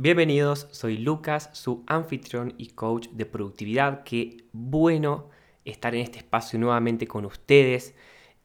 Bienvenidos, soy Lucas, su anfitrión y coach de productividad. Qué bueno estar en este espacio nuevamente con ustedes,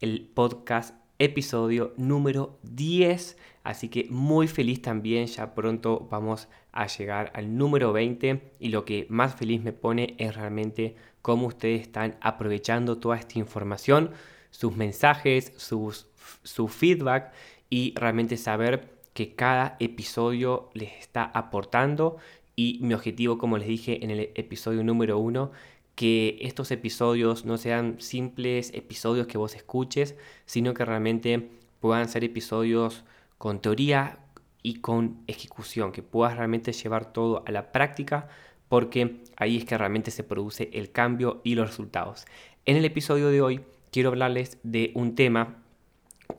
el podcast episodio número 10. Así que muy feliz también, ya pronto vamos a llegar al número 20 y lo que más feliz me pone es realmente cómo ustedes están aprovechando toda esta información, sus mensajes, sus, su feedback y realmente saber que cada episodio les está aportando y mi objetivo, como les dije en el episodio número 1, que estos episodios no sean simples episodios que vos escuches, sino que realmente puedan ser episodios con teoría y con ejecución, que puedas realmente llevar todo a la práctica, porque ahí es que realmente se produce el cambio y los resultados. En el episodio de hoy quiero hablarles de un tema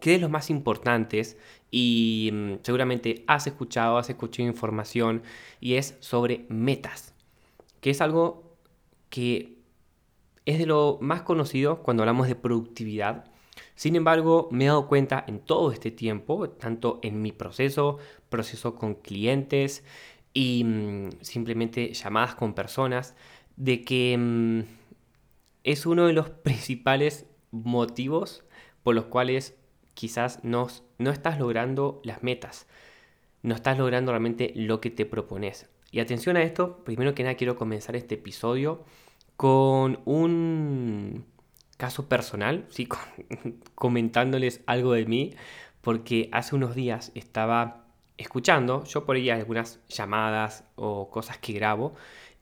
que es los más importantes y mm, seguramente has escuchado, has escuchado información y es sobre metas, que es algo que es de lo más conocido cuando hablamos de productividad. Sin embargo, me he dado cuenta en todo este tiempo, tanto en mi proceso, proceso con clientes y mm, simplemente llamadas con personas, de que mm, es uno de los principales motivos por los cuales quizás no, no estás logrando las metas, no estás logrando realmente lo que te propones. Y atención a esto, primero que nada quiero comenzar este episodio con un caso personal, ¿sí? comentándoles algo de mí, porque hace unos días estaba escuchando, yo por ahí algunas llamadas o cosas que grabo,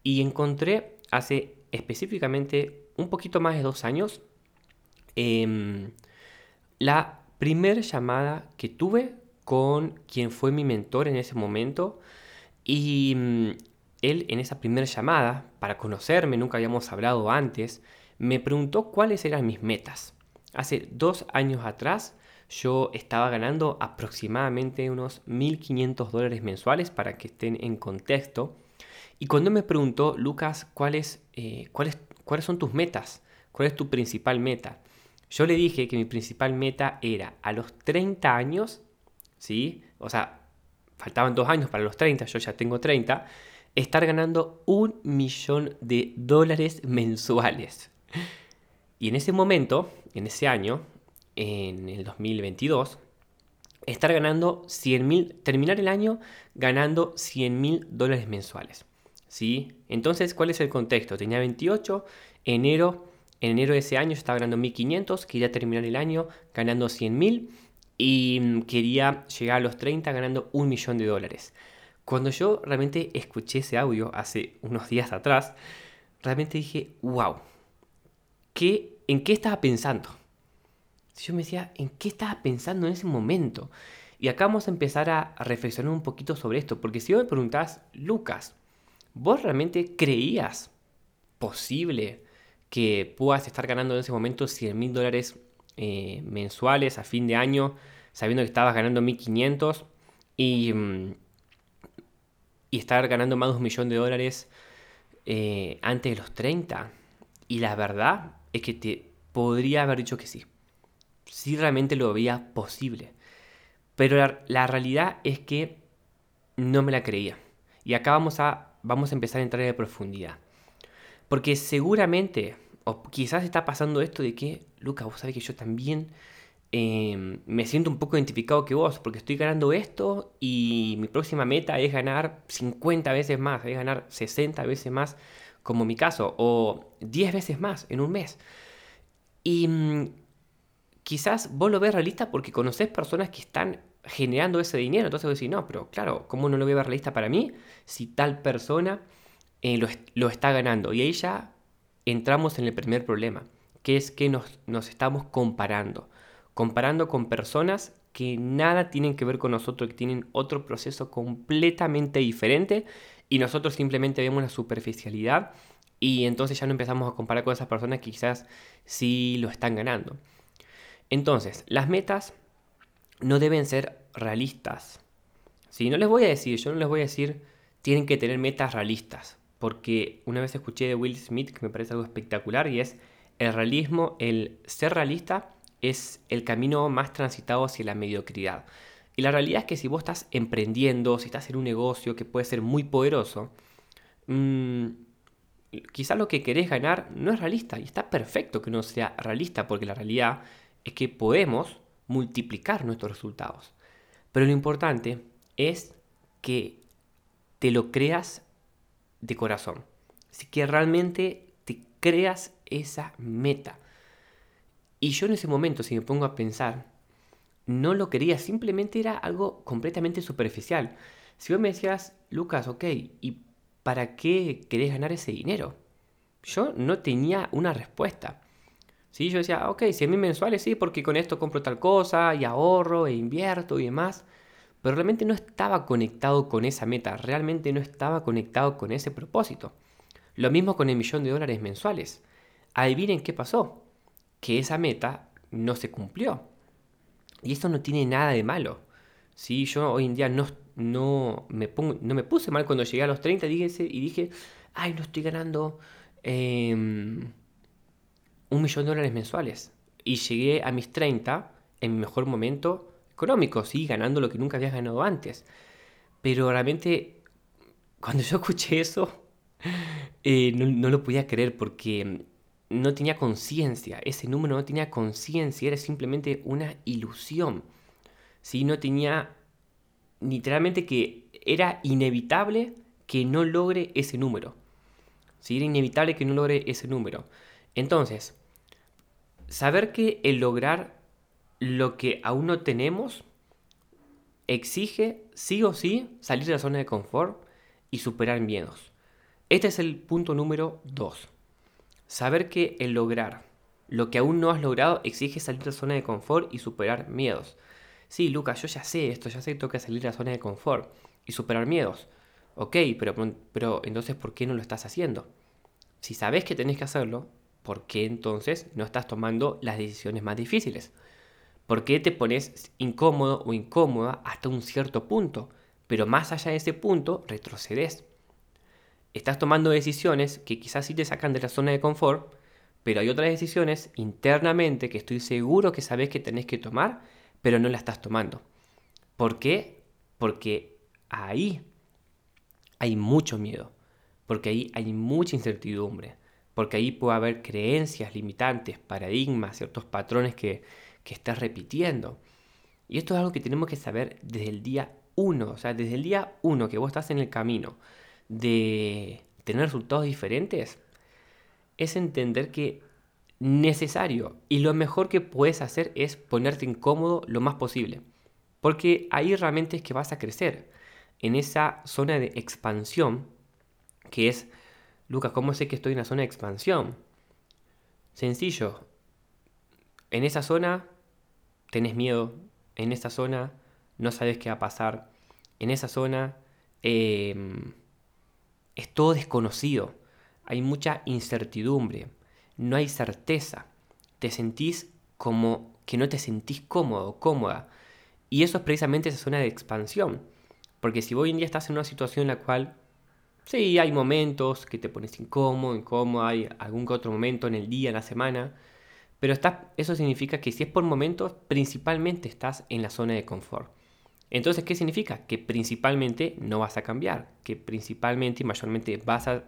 y encontré hace específicamente un poquito más de dos años em, la primera llamada que tuve con quien fue mi mentor en ese momento y mm, él en esa primera llamada, para conocerme, nunca habíamos hablado antes, me preguntó cuáles eran mis metas. Hace dos años atrás yo estaba ganando aproximadamente unos 1.500 dólares mensuales para que estén en contexto. Y cuando me preguntó, Lucas, ¿cuáles, eh, cuáles, ¿cuáles son tus metas? ¿Cuál es tu principal meta? Yo le dije que mi principal meta era a los 30 años, ¿sí? O sea, faltaban dos años para los 30, yo ya tengo 30 estar ganando un millón de dólares mensuales. Y en ese momento, en ese año, en el 2022, estar ganando 100 mil, terminar el año ganando 100 mil dólares mensuales. ¿sí? Entonces, ¿cuál es el contexto? Tenía 28, enero, en enero de ese año estaba ganando 1500, quería terminar el año ganando 100 mil y mm, quería llegar a los 30 ganando un millón de dólares. Cuando yo realmente escuché ese audio hace unos días atrás, realmente dije, wow, ¿qué, ¿en qué estaba pensando? Yo me decía, ¿en qué estaba pensando en ese momento? Y acá vamos a empezar a reflexionar un poquito sobre esto, porque si vos me preguntás, Lucas, ¿vos realmente creías posible que puedas estar ganando en ese momento 100 mil dólares eh, mensuales a fin de año, sabiendo que estabas ganando 1500? Y mm, y estar ganando más de un millón de dólares eh, antes de los 30. Y la verdad es que te podría haber dicho que sí. Si realmente lo veía posible. Pero la, realidad es que no me la creía. Y acá vamos a, vamos a empezar a entrar en profundidad. Porque seguramente, o quizás está pasando esto de que, Lucas, vos sabés que yo también Em, me siento un poco identificado que vos, porque estoy ganando esto y mi próxima meta es ganar 50 veces más, es ganar 60 veces más, como mi caso, o 10 veces más en un mes. Y mm, quizás vos lo ves realista porque conoces personas que están generando ese dinero, entonces vos decís, no, pero claro, ¿cómo no lo voy a ver realista para mí si tal persona eh, lo, está ganando? Y ahí ya entramos en el primer problema, que es que nos, estamos comparando comparando con personas que nada tienen que ver con nosotros, que tienen otro proceso completamente diferente y nosotros simplemente vemos la superficialidad y entonces ya no empezamos a comparar con esas personas quizás sí lo están ganando. Entonces, las metas no deben ser realistas. Si no les voy a decir, yo no les voy a decir, tienen que tener metas realistas, porque una vez escuché de Will Smith que me parece algo espectacular y es el realismo, el ser realista es el camino más transitado hacia la mediocridad. Y la realidad es que si vos estás emprendiendo, si estás en un negocio que puede ser muy poderoso, mmm, quizás lo que querés ganar no es realista. Y está perfecto que no sea realista, porque la realidad es que podemos multiplicar nuestros resultados. Pero lo importante es que te lo creas de corazón. Así que realmente te creas esa meta. Y yo en ese momento, si me pongo a pensar, no lo quería, simplemente era algo completamente superficial. Si vos me decías, Lucas, ok, ¿y para qué querés ganar ese dinero? Yo no tenía una respuesta. ¿Sí? Yo decía, ok, 100 mil mensuales, sí, porque con esto compro tal cosa y ahorro e invierto y demás. Pero realmente no estaba conectado con esa meta, realmente no estaba conectado con ese propósito. Lo mismo con el millón de dólares mensuales. Adivinen qué pasó. Que esa meta no se cumplió. Y eso no tiene nada de malo. ¿Sí? Yo hoy en día no, no, me, pongo, no me puse mal cuando llegué a los 30 y dije, ay, no estoy ganando em, un millón de dólares mensuales. Y llegué a mis 30 en mi mejor momento económico, sí, ganando lo que nunca había ganado antes. Pero realmente, cuando yo escuché eso, eh, no, lo podía creer porque no tenía conciencia. Ese número no tenía conciencia, era simplemente una ilusión. ¿sí? No tenía literalmente que era inevitable que no logre ese número. ¿sí? Era inevitable que no logre ese número. Entonces, saber que el lograr lo que aún no tenemos exige sí o sí salir de la zona de confort y superar miedos. Este es el punto número 2. Saber que el lograr lo que aún no has logrado exige salir de la zona de confort y superar miedos. Sí, Lucas, yo ya sé esto, ya sé que tengo salir de la zona de confort y superar miedos. Ok, pero, pero entonces, ¿por qué no lo estás haciendo? Si sabes que tenés que hacerlo, ¿por qué entonces no estás tomando las decisiones más difíciles? ¿Por qué te pones incómodo o incómoda hasta un cierto punto? Pero más allá de ese punto, retrocedes. Estás tomando decisiones que quizás sí te sacan de la zona de confort, pero hay otras decisiones internamente que estoy seguro que sabes que tenés que tomar pero no la estás tomando. ¿Por qué? Porque ahí hay mucho miedo, porque ahí hay mucha incertidumbre, porque ahí puede haber creencias limitantes, paradigmas, ciertos patrones que, que estás repitiendo. Y esto es algo que tenemos que saber desde el día uno, o sea, desde el día uno que vos estás en el camino de tener resultados diferentes, es entender que necesario y lo mejor que puedes hacer es ponerte incómodo lo más posible. Porque ahí realmente es que vas a crecer. En esa zona de expansión, que es, Lucas, ¿cómo sé que estoy en la zona de expansión? Sencillo. En esa zona tenés miedo. En esa zona no sabes qué va a pasar. En esa zona em, es todo desconocido. Hay mucha incertidumbre no hay certeza. Te sentís como que no te sentís cómodo, cómoda. Y eso es precisamente esa zona de expansión. Porque si hoy en día estás en una situación en la cual, sí, hay momentos que te pones incómodo, incómodo, hay algún que otro momento en el día, en la semana, pero eso significa que si es por momentos, principalmente estás en la zona de confort. Entonces, ¿qué significa? Que principalmente no vas a cambiar, que principalmente y mayormente vas a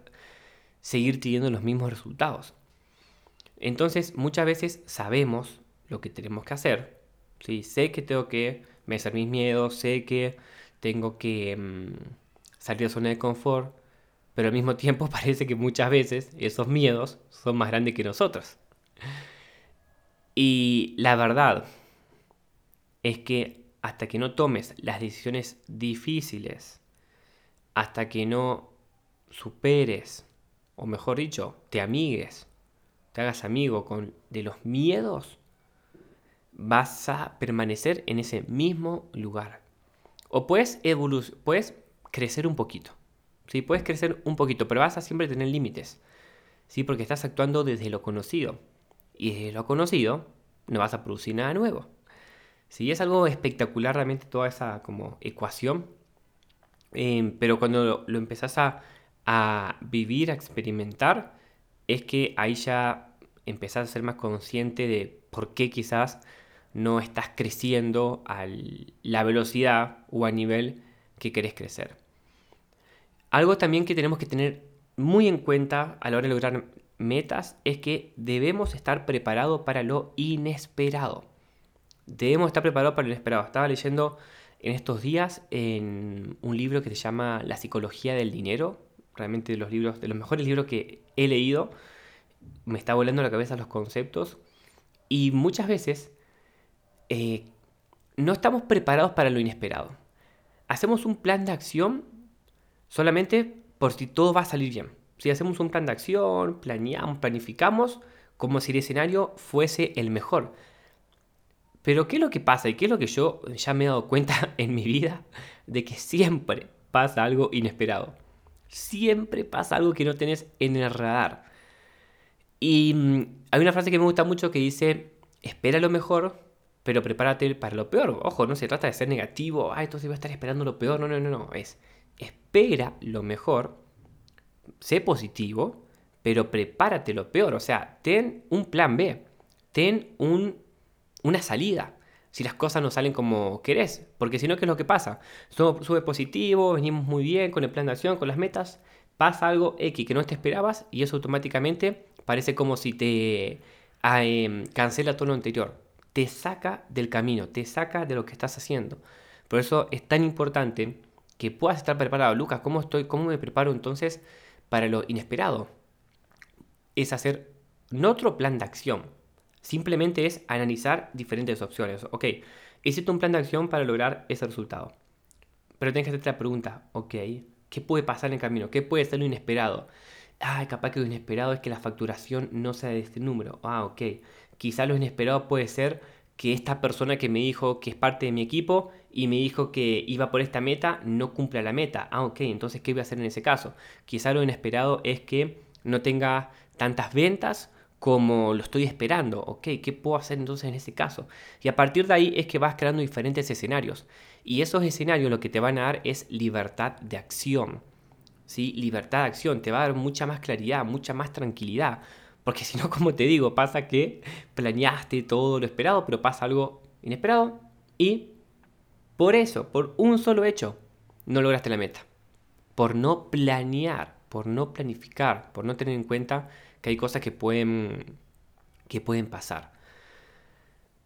seguir teniendo los mismos resultados. Entonces, muchas veces sabemos lo que tenemos que hacer. ¿sí? Sé que tengo que vencer mis miedos, sé que tengo que mm, salir de la zona de confort, pero al mismo tiempo parece que muchas veces esos miedos son más grandes que nosotros. Y la verdad es que hasta que no tomes las decisiones difíciles, hasta que no superes, o mejor dicho, te amigues te hagas amigo con, de los miedos, vas a permanecer en ese mismo lugar. O puedes, puedes crecer un poquito. ¿sí? Puedes crecer un poquito, pero vas a siempre tener límites. ¿sí? Porque estás actuando desde lo conocido. Y desde lo conocido no vas a producir nada nuevo. ¿sí? Es algo espectacular realmente toda esa como ecuación. Em, pero cuando lo, lo empezás a, a vivir, a experimentar, es que ahí ya empezás a ser más consciente de por qué quizás no estás creciendo a la velocidad o a nivel que querés crecer. Algo también que tenemos que tener muy en cuenta a la hora de lograr metas es que debemos estar preparados para lo inesperado. Debemos estar preparados para lo inesperado. Estaba leyendo en estos días en un libro que se llama La psicología del dinero. Realmente de los libros, de los mejores libros que he leído. Me está volando la cabeza los conceptos. Y muchas veces eh, no estamos preparados para lo inesperado. Hacemos un plan de acción solamente por si todo va a salir bien. Si hacemos un plan de acción, planeamos, planificamos, como si el escenario fuese el mejor. Pero ¿qué es lo que pasa? Y qué es lo que yo ya me he dado cuenta en mi vida de que siempre pasa algo inesperado. Siempre pasa algo que no tenés en el radar. Y mm, hay una frase que me gusta mucho que dice, espera lo mejor, pero prepárate para lo peor. Ojo, no se trata de ser negativo, ah, entonces voy a estar esperando lo peor. No, no, no, no. Es, espera lo mejor, sé positivo, pero prepárate lo peor. O sea, ten un plan B, ten un una salida si las cosas no salen como querés. Porque si no, ¿qué es lo que pasa? Sube positivo, venimos muy bien con el plan de acción, con las metas, pasa algo X que no te esperabas y eso automáticamente parece como si te ah, em, cancela todo lo anterior. Te saca del camino, te saca de lo que estás haciendo. Por eso es tan importante que puedas estar preparado. Lucas, ¿cómo, estoy, ¿cómo me preparo entonces para lo inesperado? Es hacer otro plan de acción, Simplemente es analizar diferentes opciones. Ok, hiciste un plan de acción para lograr ese resultado. Pero tienes que hacerte la pregunta, ok, ¿qué puede pasar en el camino? ¿Qué puede ser lo inesperado? Ah, capaz que lo inesperado es que la facturación no sea de este número. Ah, ok. Quizá lo inesperado puede ser que esta persona que me dijo que es parte de mi equipo y me dijo que iba por esta meta no cumpla la meta. Ah, ok, entonces ¿qué voy a hacer en ese caso? Quizá lo inesperado es que no tenga tantas ventas como lo estoy esperando. Ok, ¿qué puedo hacer entonces en ese caso? Y a partir de ahí es que vas creando diferentes escenarios. Y esos escenarios lo que te van a dar es libertad de acción. ¿sí? Libertad de acción, te va a dar mucha más claridad, mucha más tranquilidad. Porque si no, como te digo, pasa que planeaste todo lo esperado, pero pasa algo inesperado y por eso, por un solo hecho, no lograste la meta. Por no planear, por no planificar, por no tener en cuenta que hay cosas que pueden, que pueden pasar.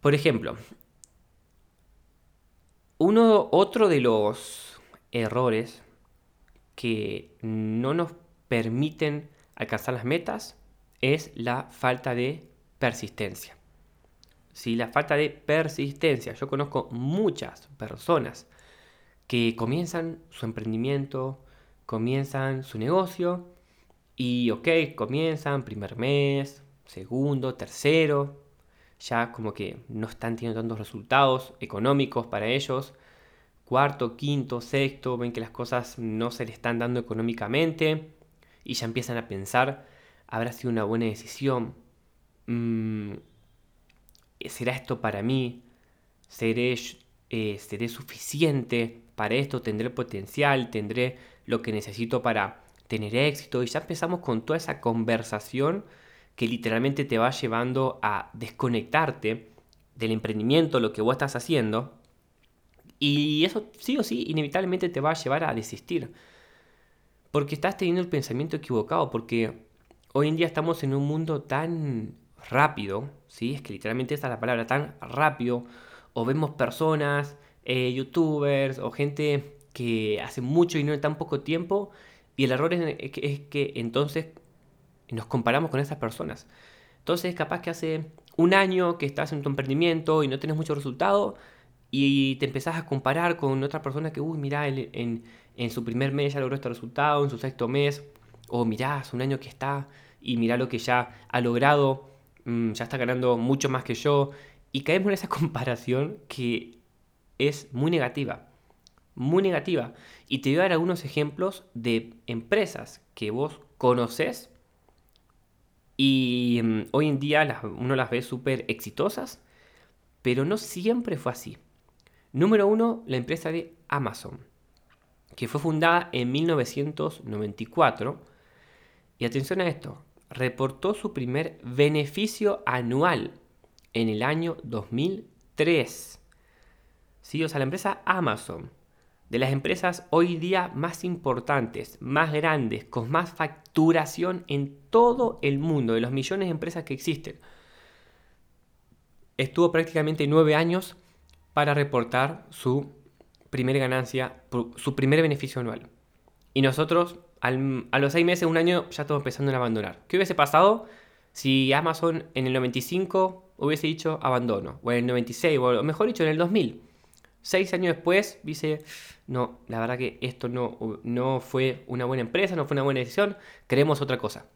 Por ejemplo, uno, otro de los errores que no nos permiten alcanzar las metas es la falta de persistencia. Si la falta de persistencia. Yo conozco muchas personas que comienzan su emprendimiento, comienzan su negocio y ok, comienzan primer mes, segundo, tercero, ya como que no están teniendo tantos resultados económicos para ellos. Cuarto, quinto, sexto, ven que las cosas no se le están dando económicamente y ya empiezan a pensar, ¿habrá sido una buena decisión? Mm, ¿Será esto para mí? ¿Seré, eh, ¿Seré suficiente para esto? ¿Tendré potencial? ¿Tendré lo que necesito para tener éxito y ya empezamos con toda esa conversación que literalmente te va llevando a desconectarte del emprendimiento, lo que vos estás haciendo, y eso sí o sí inevitablemente te va a llevar a desistir. Porque estás teniendo el pensamiento equivocado, porque hoy en día estamos en un mundo tan rápido, ¿sí? Es que literalmente esa es la palabra, tan rápido, o vemos personas, eh, youtubers, o gente que hace mucho y no en tan poco tiempo, y el error es, que, entonces nos comparamos con esas personas. Entonces, capaz que hace un año que estás en tu emprendimiento y no tienes mucho resultado y te empezás a comparar con otra persona que, uy, mira, en, su primer mes ya logró este resultado, en su sexto mes, o mirá, hace un año que está y mirá lo que ya ha logrado, mm, ya está ganando mucho más que yo. Y caemos en esa comparación que es muy negativa muy negativa. Y te voy a dar algunos ejemplos de empresas que vos conoces y mm, hoy en día uno las ve súper exitosas, pero no siempre fue así. Número uno, la empresa de Amazon, que fue fundada en 1994. Y atención a esto, reportó su primer beneficio anual en el año 2000 3. ¿Sí? O sea, la empresa Amazon, de las empresas hoy día más importantes, más grandes, con más facturación en todo el mundo, de los millones de empresas que existen, estuvo prácticamente nueve años para reportar su primera ganancia, su primer beneficio anual. Y nosotros a los seis meses, un año, ya estamos empezando a abandonar. ¿Qué hubiese pasado si Amazon en el 95 hubiese dicho abandono? O en el 96, o mejor dicho, en el 2000. Seis años después dice, no, la verdad que esto no, no fue una buena empresa, no fue una buena decisión, queremos otra cosa.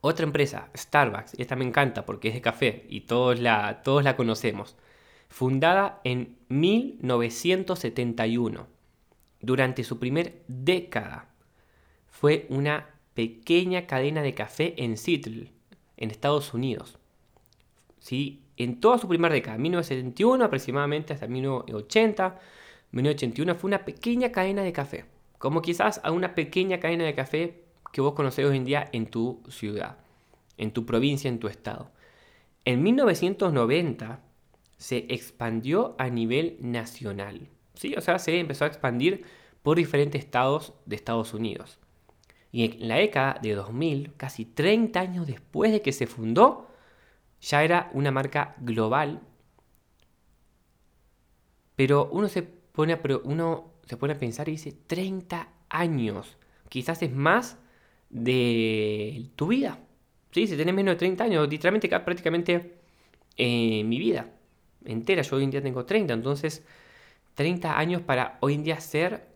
Otra empresa, Starbucks, esta me encanta porque es de café y todos la, todos la conocemos. Fundada en 1971, durante su primer década, fue una pequeña cadena de café en Seattle, en Estados Unidos. ¿Sí? En toda su primera década, 1971 aproximadamente hasta 1980, 1981 fue una pequeña cadena de café. Como quizás a una pequeña cadena de café que vos conocés hoy en día en tu ciudad, en tu provincia, en tu estado. En 1990 se expandió a nivel nacional. ¿sí? O sea, se empezó a expandir por diferentes estados de Estados Unidos. Y en la década de 2000, casi 30 años después de que se fundó, ya era una marca global. Pero uno se pone a, uno se pone a pensar y dice, 30 años. Quizás es más de tu vida. ¿Sí? Si tenés menos de 30 años, literalmente prácticamente eh, mi vida entera. Yo hoy en día tengo 30, entonces 30 años para hoy en día ser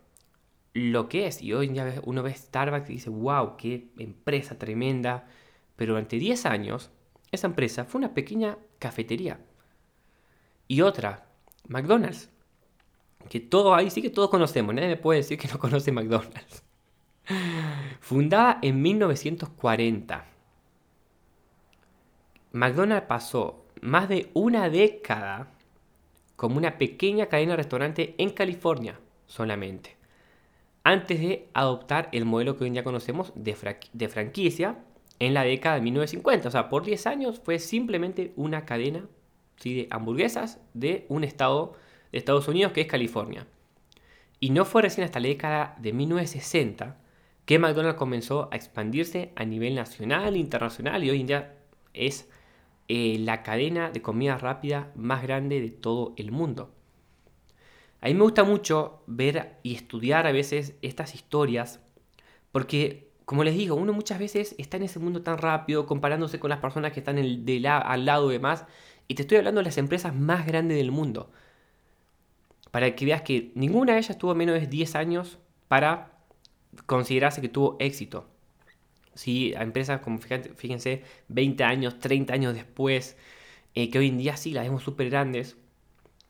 lo que es. Y hoy día uno ve Starbucks y dice, wow, qué empresa tremenda. Pero durante 10 años, esa empresa fue una pequeña cafetería. Y otra, McDonald's. Que todo ahí sí que todos conocemos. Nadie me puede decir que no conoce McDonald's. Fundada en 1940. McDonald's pasó más de una década como una pequeña cadena de restaurante en California solamente antes de adoptar el modelo que hoy en día conocemos de, franquicia en la década de 1950. O sea, por 10 años fue simplemente una cadena de hamburguesas de un estado de Estados Unidos que es California. Y no fue recién hasta la década de 1960 que McDonald's comenzó a expandirse a nivel nacional internacional y hoy en día es eh, la cadena de comida rápida más grande de todo el mundo. A mí me gusta mucho ver y estudiar a veces estas historias porque, como les digo, uno muchas veces está en ese mundo tan rápido comparándose con las personas que están al lado y demás. Y te estoy hablando de las empresas más grandes del mundo. Para que veas que ninguna de ellas tuvo menos de 10 años para considerarse que tuvo éxito. Sí, a empresas como, fíjense, 20 años, 30 años después, eh, que hoy en día sí las vemos súper grandes,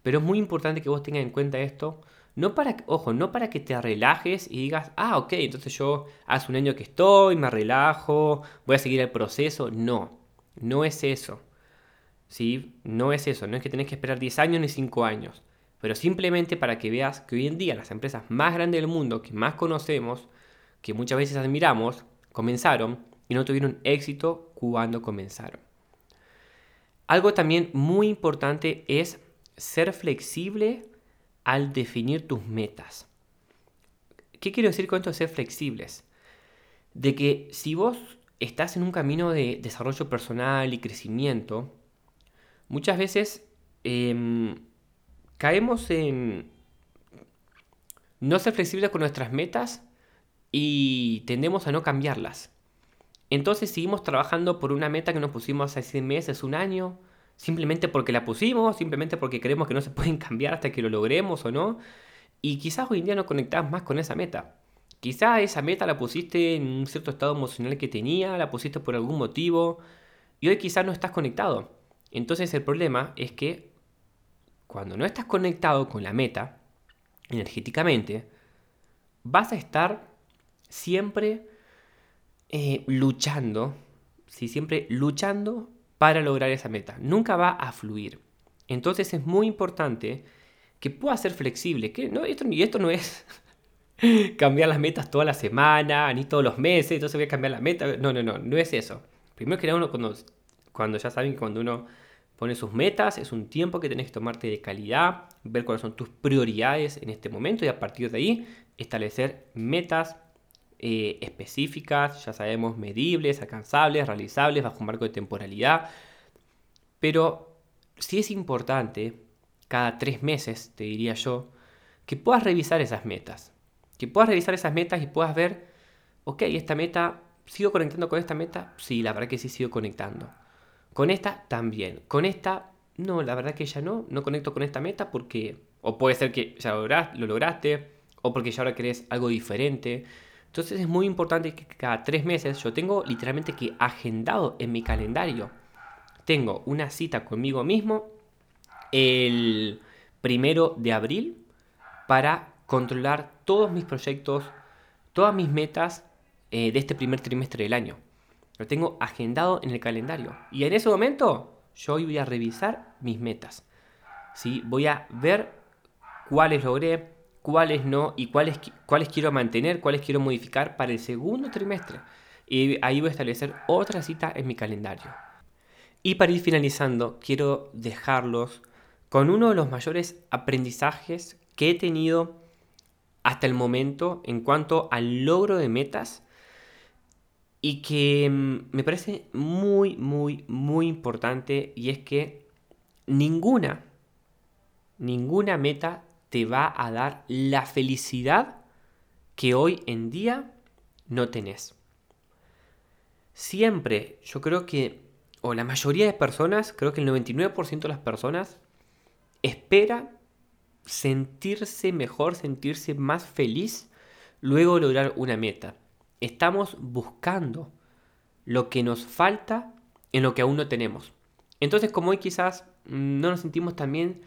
pero es muy importante que vos tengas en cuenta esto. No para, ojo, no para que te relajes y digas, ah, ok, entonces yo hace un año que estoy, me relajo, voy a seguir el proceso. No, no es eso. ¿Sí? No es eso, no es que tenés que esperar 10 años ni 5 años. Pero simplemente para que veas que hoy en día las empresas más grandes del mundo, que más conocemos, que muchas veces admiramos, comenzaron y no tuvieron éxito cuando comenzaron. Algo también muy importante es ser flexible al definir tus metas. ¿Qué quiero decir con esto de ser flexibles? De que si vos estás en un camino de desarrollo personal y crecimiento, muchas veces em, caemos en no ser flexibles con nuestras metas y tendemos a no cambiarlas. Entonces seguimos trabajando por una meta que nos pusimos hace meses, un año, simplemente porque la pusimos, simplemente porque creemos que no se pueden cambiar hasta que lo logremos o no. Y quizás hoy en día no conectás más con esa meta. Quizás esa meta la pusiste en un cierto estado emocional que tenía, la pusiste por algún motivo y hoy quizás no estás conectado. Entonces el problema es que cuando no estás conectado con la meta, energéticamente, vas a estar siempre eh, luchando, ¿sí? siempre luchando para lograr esa meta. Nunca va a fluir. Entonces es muy importante que pueda ser flexible. Que no, esto, y esto no es cambiar las metas toda la semana, ni todos los meses, entonces voy a cambiar la meta. No, no, no, no es eso. Primero que nada, uno cuando, cuando ya saben que cuando uno Pones sus metas, es un tiempo que tenés que tomarte de calidad, ver cuáles son tus prioridades en este momento y a partir de ahí establecer metas eh, específicas, ya sabemos, medibles, alcanzables, realizables, bajo un marco de temporalidad. Pero sí es importante, cada tres meses, te diría yo, que puedas revisar esas metas. Que puedas revisar esas metas y puedas ver, ok, esta meta, ¿sigo conectando con esta meta? Sí, la verdad que sí sigo conectando. Con esta también. Con esta, no, la verdad que ya no, no conecto con esta meta porque, o puede ser que ya lo lograste, o porque ya ahora querés algo diferente. Entonces es muy importante que cada tres meses yo tengo literalmente que agendado en mi calendario. Tengo una cita conmigo mismo el primero de abril para controlar todos mis proyectos, todas mis metas eh, de este primer trimestre del año. Lo tengo agendado en el calendario. Y en ese momento yo hoy voy a revisar mis metas. ¿sí? Voy a ver cuáles logré, cuáles no y cuáles, cuáles quiero mantener, cuáles quiero modificar para el segundo trimestre. Y ahí voy a establecer otra cita en mi calendario. Y para ir finalizando, quiero dejarlos con uno de los mayores aprendizajes que he tenido hasta el momento en cuanto al logro de metas y que mm, me parece muy, muy, muy importante y es que ninguna, ninguna meta te va a dar la felicidad que hoy en día no tenés. Siempre, yo creo que, o la mayoría de personas, creo que el 99% de las personas espera sentirse mejor, sentirse más feliz luego de lograr una meta. Estamos buscando lo que nos falta en lo que aún no tenemos. Entonces, como hoy quizás no nos sentimos tan bien,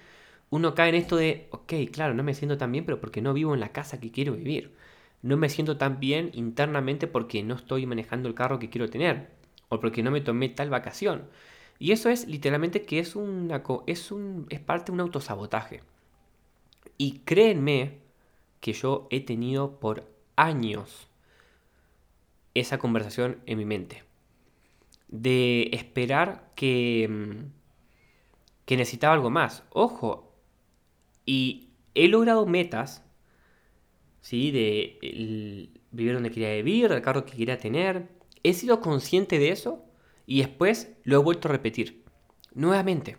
uno cae en esto de, ok, claro, no me siento tan bien, pero porque no vivo en la casa que quiero vivir. No me siento tan bien internamente porque no estoy manejando el carro que quiero tener. O porque no me tomé tal vacación. Y eso es literalmente que es, una, es, un, es parte de un autosabotaje. Y créenme que yo he tenido por años esa conversación en mi mente. De esperar que, mm, que necesitaba algo más. Ojo, y he logrado metas, ¿sí? De vivir donde quería vivir, el carro que quería tener. He sido consciente de eso y después lo he vuelto a repetir. Nuevamente.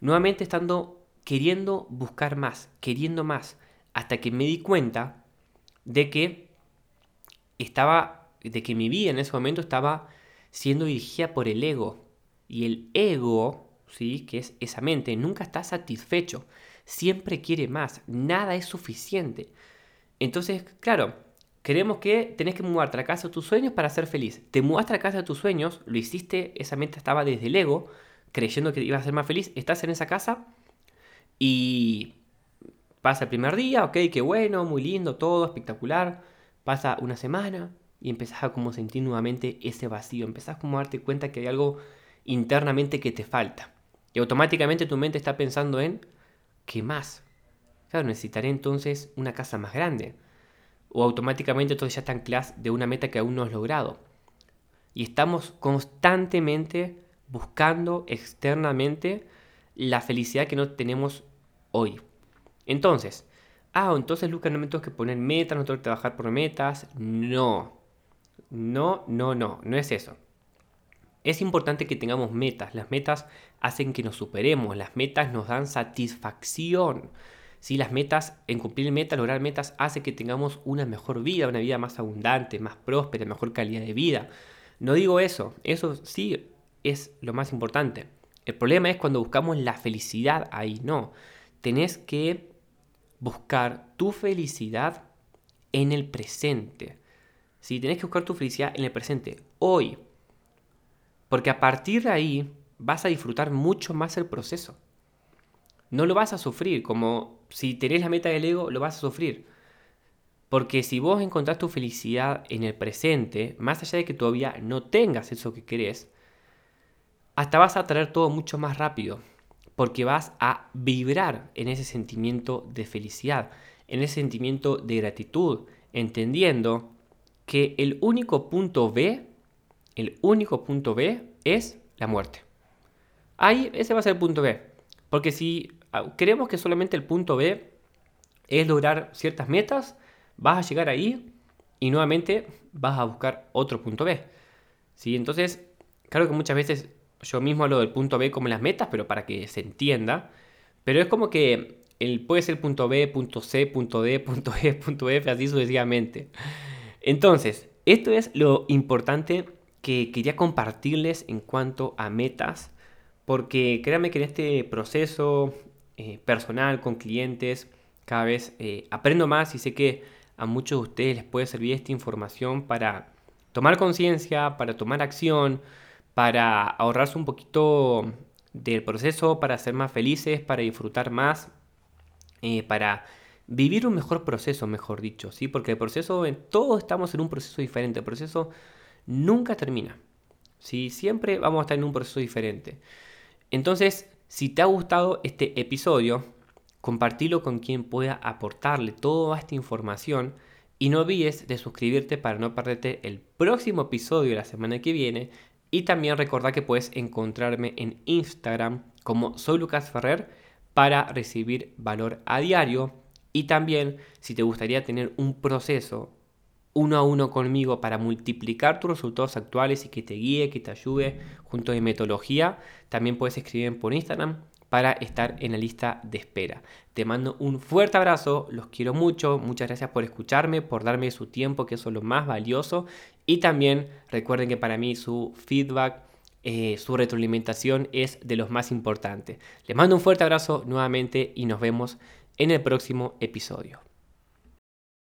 Nuevamente estando queriendo buscar más, queriendo más, hasta que me di cuenta de que estaba, de que mi vida en ese momento estaba siendo dirigida por el ego. Y el ego, ¿sí? que es esa mente, nunca está satisfecho siempre quiere más, nada es suficiente. Entonces, claro, queremos que tenés que mudarte a casa de tus sueños para ser feliz. Te mudaste a casa de tus sueños, lo hiciste, esa mente estaba desde el ego, creyendo que ibas a ser más feliz, estás en esa casa y pasa el primer día, ok, qué bueno, muy lindo, todo espectacular. Pasa una semana y empezás a como sentir nuevamente ese vacío, empezás como a darte cuenta que hay algo internamente que te falta. Y automáticamente tu mente está pensando en ¿qué más? Claro, necesitaré entonces una casa más grande. O automáticamente todo ya está en clase de una meta que aún no has logrado. Y estamos constantemente buscando externamente la felicidad que no tenemos hoy. Entonces, ah, entonces Lucas no me tengo que poner metas, no tengo que trabajar por metas. No, no, no, no, no es eso. Es importante que tengamos metas. Las metas hacen que nos superemos. Las metas nos dan satisfacción. Si Las metas, en cumplir metas, lograr metas, hace que tengamos una mejor vida, una vida más abundante, más próspera, mejor calidad de vida. No digo eso, eso sí es lo más importante. El problema es cuando buscamos la felicidad ahí, no. Tenés que buscar tu felicidad en el presente. Si tenés que buscar tu felicidad en el presente, hoy, porque a partir de ahí vas a disfrutar mucho más el proceso. No lo vas a sufrir, como si tenés la meta del ego, lo vas a sufrir. Porque si vos encontrás tu felicidad en el presente, más allá de que todavía no tengas eso que querés, hasta vas a traer todo mucho más rápido. Porque vas a vibrar en ese sentimiento de felicidad, en ese sentimiento de gratitud, entendiendo que el único punto B el único punto B es la muerte. Ahí ese va a ser el punto B. Porque si ah, creemos que solamente el punto B es lograr ciertas metas, vas a llegar ahí y nuevamente vas a buscar otro punto B. ¿Sí? Entonces, claro que muchas veces yo mismo hablo del punto B como las metas, pero para que se entienda. Pero es como que puede ser punto B, punto C, punto D, punto E, punto F, así sucesivamente. Entonces, esto es lo importante que quería compartirles en cuanto a metas, porque créanme que en este proceso eh, personal con clientes, cada vez eh, aprendo más y sé que a muchos de ustedes les puede servir esta información para tomar conciencia, para tomar acción, para ahorrarse un poquito del proceso, para ser más felices, para disfrutar más, eh, para vivir un mejor proceso, mejor dicho, ¿sí? Porque el proceso, todos estamos en un proceso diferente, el proceso nunca termina, ¿sí? Siempre vamos a estar en un proceso diferente. Entonces, si te ha gustado este episodio, compartilo con quien pueda aportarle toda esta información y no olvides de suscribirte para no perderte el próximo episodio de la semana que viene. Y también recordar que puedes encontrarme en Instagram como soy Lucas Ferrer para recibir valor a diario. Y también si te gustaría tener un proceso uno a uno conmigo para multiplicar tus resultados actuales y que te guíe, que te ayude junto mi metodología, también puedes escribirme por Instagram para estar en la lista de espera. Te mando un fuerte abrazo, los quiero mucho, muchas gracias por escucharme, por darme su tiempo, que eso es lo más valioso. Y también recuerden que para mí su feedback, eh, su retroalimentación es de los más importantes. Les mando un fuerte abrazo nuevamente y nos vemos en el próximo episodio.